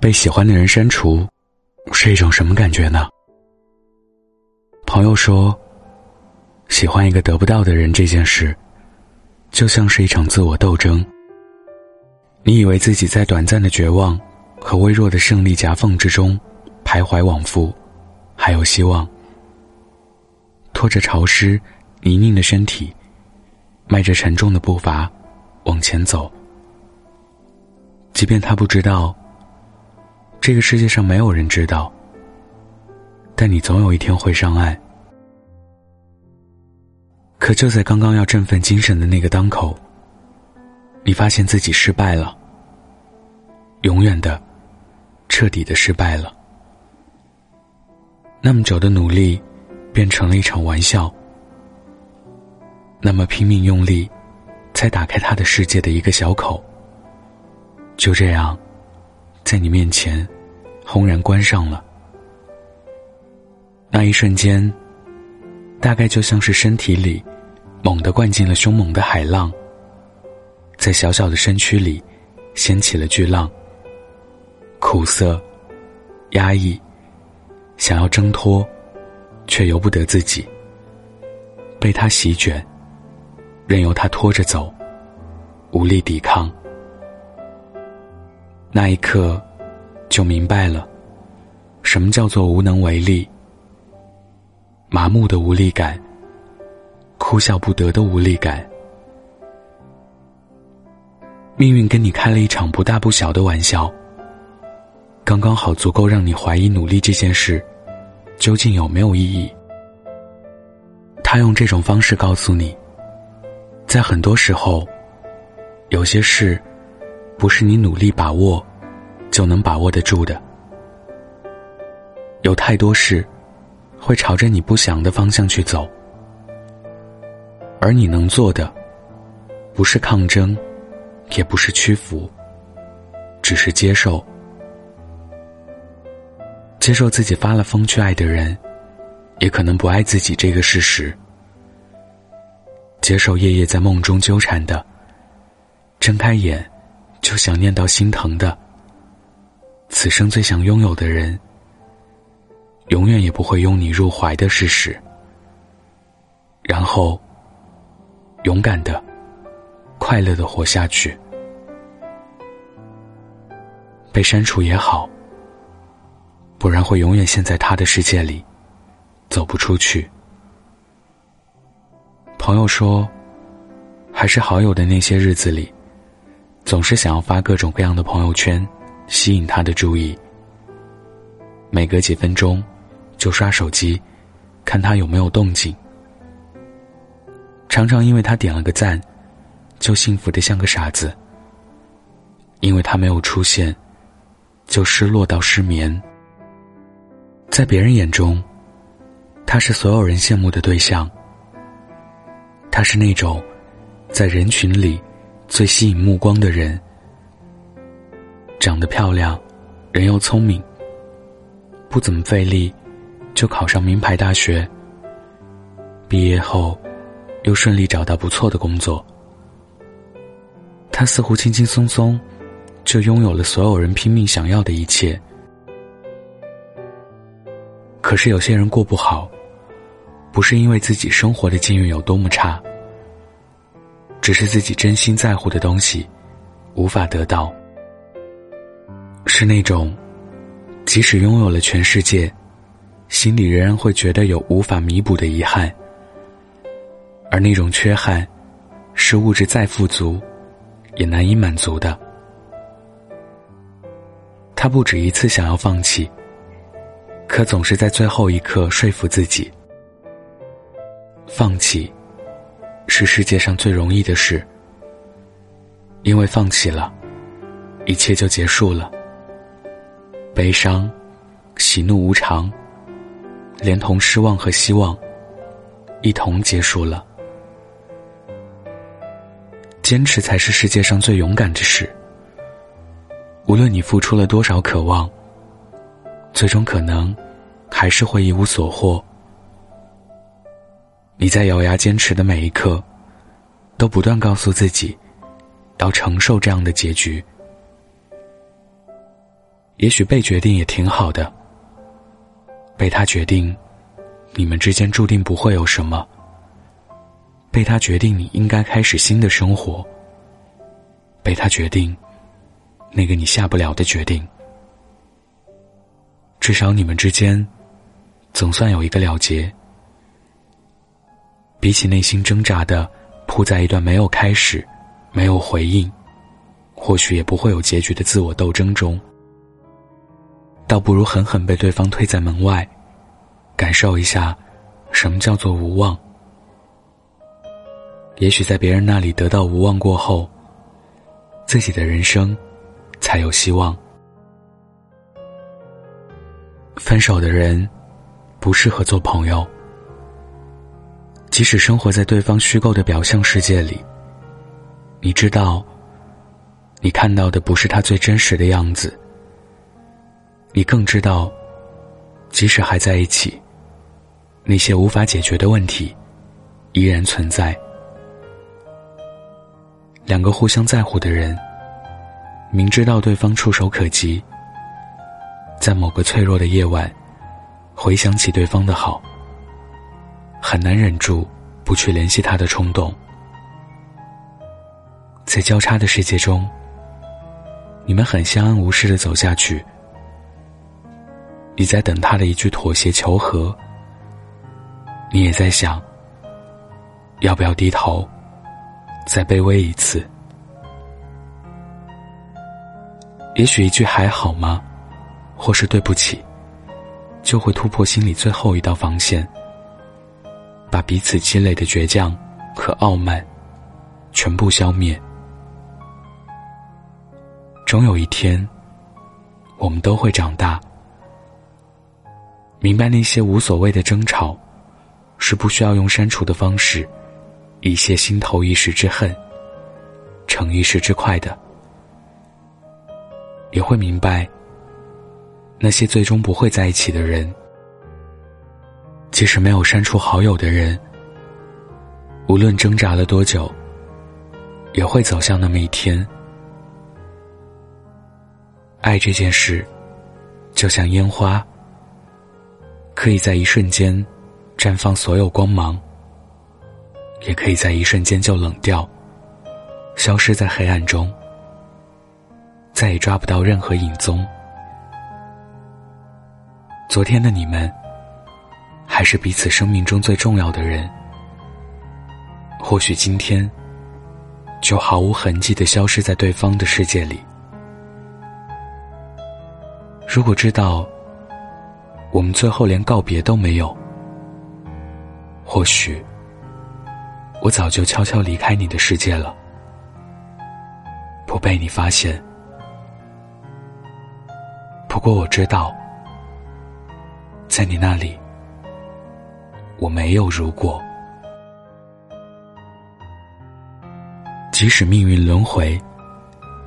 被喜欢的人删除，是一种什么感觉呢？朋友说，喜欢一个得不到的人这件事，就像是一场自我斗争。你以为自己在短暂的绝望和微弱的胜利夹缝之中徘徊往复，还有希望。拖着潮湿、泥泞的身体，迈着沉重的步伐往前走。即便他不知道。这个世界上没有人知道，但你总有一天会上岸。可就在刚刚要振奋精神的那个当口，你发现自己失败了，永远的、彻底的失败了。那么久的努力，变成了一场玩笑。那么拼命用力，才打开他的世界的一个小口，就这样。在你面前，轰然关上了。那一瞬间，大概就像是身体里猛地灌进了凶猛的海浪，在小小的身躯里掀起了巨浪。苦涩、压抑，想要挣脱，却由不得自己，被他席卷，任由他拖着走，无力抵抗。那一刻，就明白了，什么叫做无能为力。麻木的无力感，哭笑不得的无力感。命运跟你开了一场不大不小的玩笑，刚刚好足够让你怀疑努力这件事，究竟有没有意义。他用这种方式告诉你，在很多时候，有些事。不是你努力把握，就能把握得住的。有太多事，会朝着你不想的方向去走，而你能做的，不是抗争，也不是屈服，只是接受。接受自己发了疯去爱的人，也可能不爱自己这个事实。接受夜夜在梦中纠缠的，睁开眼。就想念到心疼的，此生最想拥有的人，永远也不会拥你入怀的事实。然后，勇敢的、快乐的活下去。被删除也好，不然会永远陷在他的世界里，走不出去。朋友说，还是好友的那些日子里。总是想要发各种各样的朋友圈，吸引他的注意。每隔几分钟，就刷手机，看他有没有动静。常常因为他点了个赞，就幸福的像个傻子。因为他没有出现，就失落到失眠。在别人眼中，他是所有人羡慕的对象。他是那种，在人群里。最吸引目光的人，长得漂亮，人又聪明，不怎么费力，就考上名牌大学。毕业后，又顺利找到不错的工作。他似乎轻轻松松，就拥有了所有人拼命想要的一切。可是有些人过不好，不是因为自己生活的境遇有多么差。只是自己真心在乎的东西，无法得到。是那种，即使拥有了全世界，心里仍然会觉得有无法弥补的遗憾。而那种缺憾，是物质再富足，也难以满足的。他不止一次想要放弃，可总是在最后一刻说服自己，放弃。是世界上最容易的事，因为放弃了，一切就结束了。悲伤、喜怒无常，连同失望和希望，一同结束了。坚持才是世界上最勇敢的事。无论你付出了多少渴望，最终可能还是会一无所获。你在咬牙坚持的每一刻，都不断告诉自己，要承受这样的结局。也许被决定也挺好的。被他决定，你们之间注定不会有什么。被他决定，你应该开始新的生活。被他决定，那个你下不了的决定。至少你们之间，总算有一个了结。比起内心挣扎的扑在一段没有开始、没有回应，或许也不会有结局的自我斗争中。倒不如狠狠被对方推在门外，感受一下什么叫做无望。也许在别人那里得到无望过后，自己的人生才有希望。分手的人不适合做朋友，即使生活在对方虚构的表象世界里，你知道，你看到的不是他最真实的样子。你更知道，即使还在一起，那些无法解决的问题依然存在。两个互相在乎的人，明知道对方触手可及，在某个脆弱的夜晚，回想起对方的好，很难忍住不去联系他的冲动。在交叉的世界中，你们很相安无事的走下去。你在等他的一句妥协求和，你也在想，要不要低头，再卑微一次？也许一句还好吗，或是对不起，就会突破心里最后一道防线，把彼此积累的倔强和傲慢全部消灭。终有一天，我们都会长大。明白那些无所谓的争吵，是不需要用删除的方式，以泄心头一时之恨，逞一时之快的。也会明白，那些最终不会在一起的人，即使没有删除好友的人，无论挣扎了多久，也会走向那么一天。爱这件事，就像烟花。可以在一瞬间绽放所有光芒，也可以在一瞬间就冷掉，消失在黑暗中，再也抓不到任何影踪。昨天的你们，还是彼此生命中最重要的人，或许今天就毫无痕迹的消失在对方的世界里。如果知道。我们最后连告别都没有，或许我早就悄悄离开你的世界了，不被你发现。不过我知道，在你那里，我没有如果。即使命运轮回，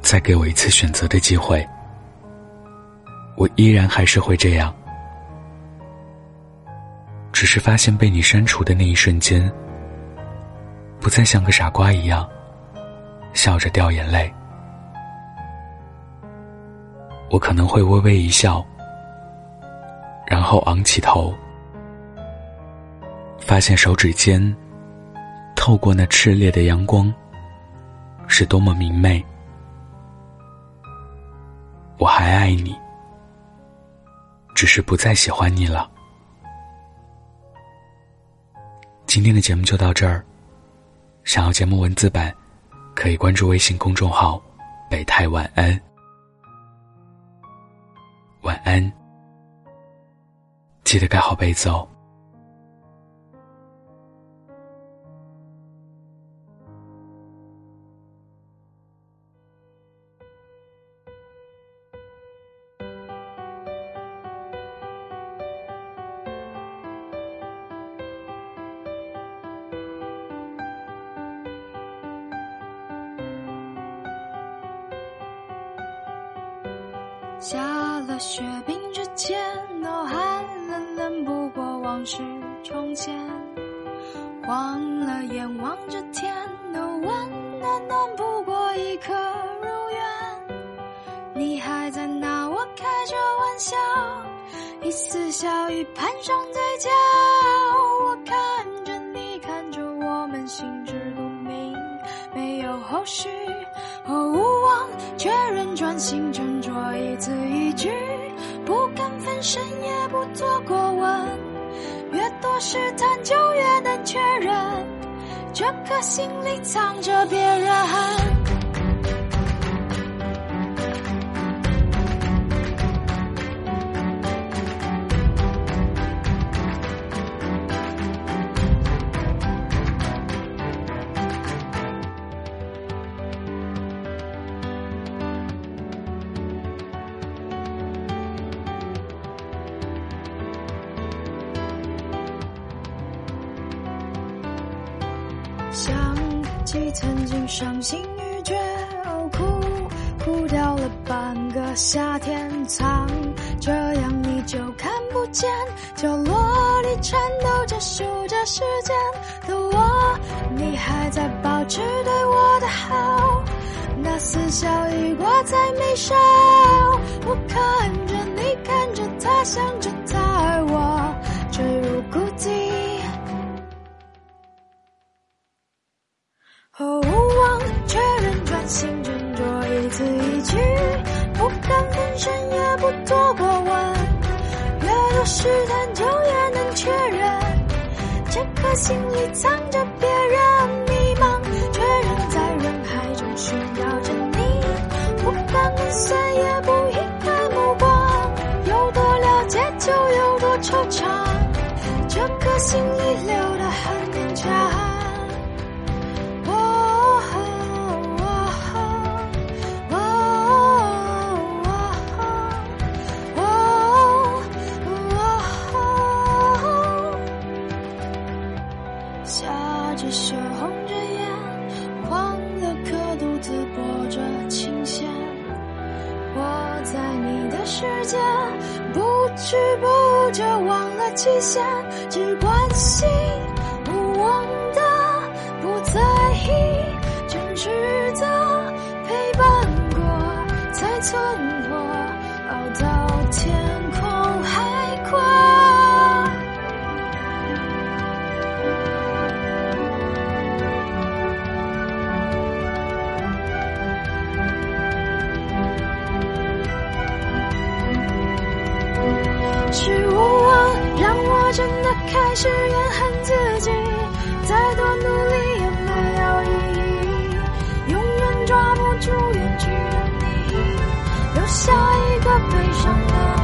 再给我一次选择的机会，我依然还是会这样。只是发现被你删除的那一瞬间，不再像个傻瓜一样笑着掉眼泪。我可能会微微一笑，然后昂起头，发现手指间透过那炽烈的阳光，是多么明媚。我还爱你，只是不再喜欢你了。今天的节目就到这儿。想要节目文字版，可以关注微信公众号“北太晚安”。晚安，记得盖好被子哦。下了雪冰之前，都还冷冷不过往事重现；晃了眼望着天，都温暖暖不过一颗如愿。你还在那，我开。着玩笑，一丝笑意攀上嘴角，我看着你，看着我们，心知肚明，没有后续。我，无望，却仍专心斟酌一字一句，不敢分身，也不做过问。越多试探，就越能确认，这颗心里藏着别人。想起曾经伤心欲绝，哦哭哭掉了半个夏天，藏这样你就看不见。角落里颤抖着数着时间的我，你还在保持对我的好，那似笑已挂在眉梢。我看着你，看着他，想着心里留的很勉强。下着雪，红着眼，忘了刻独自拨着琴弦。我在你的世界，不知不觉忘了期限，关留下一个悲伤的。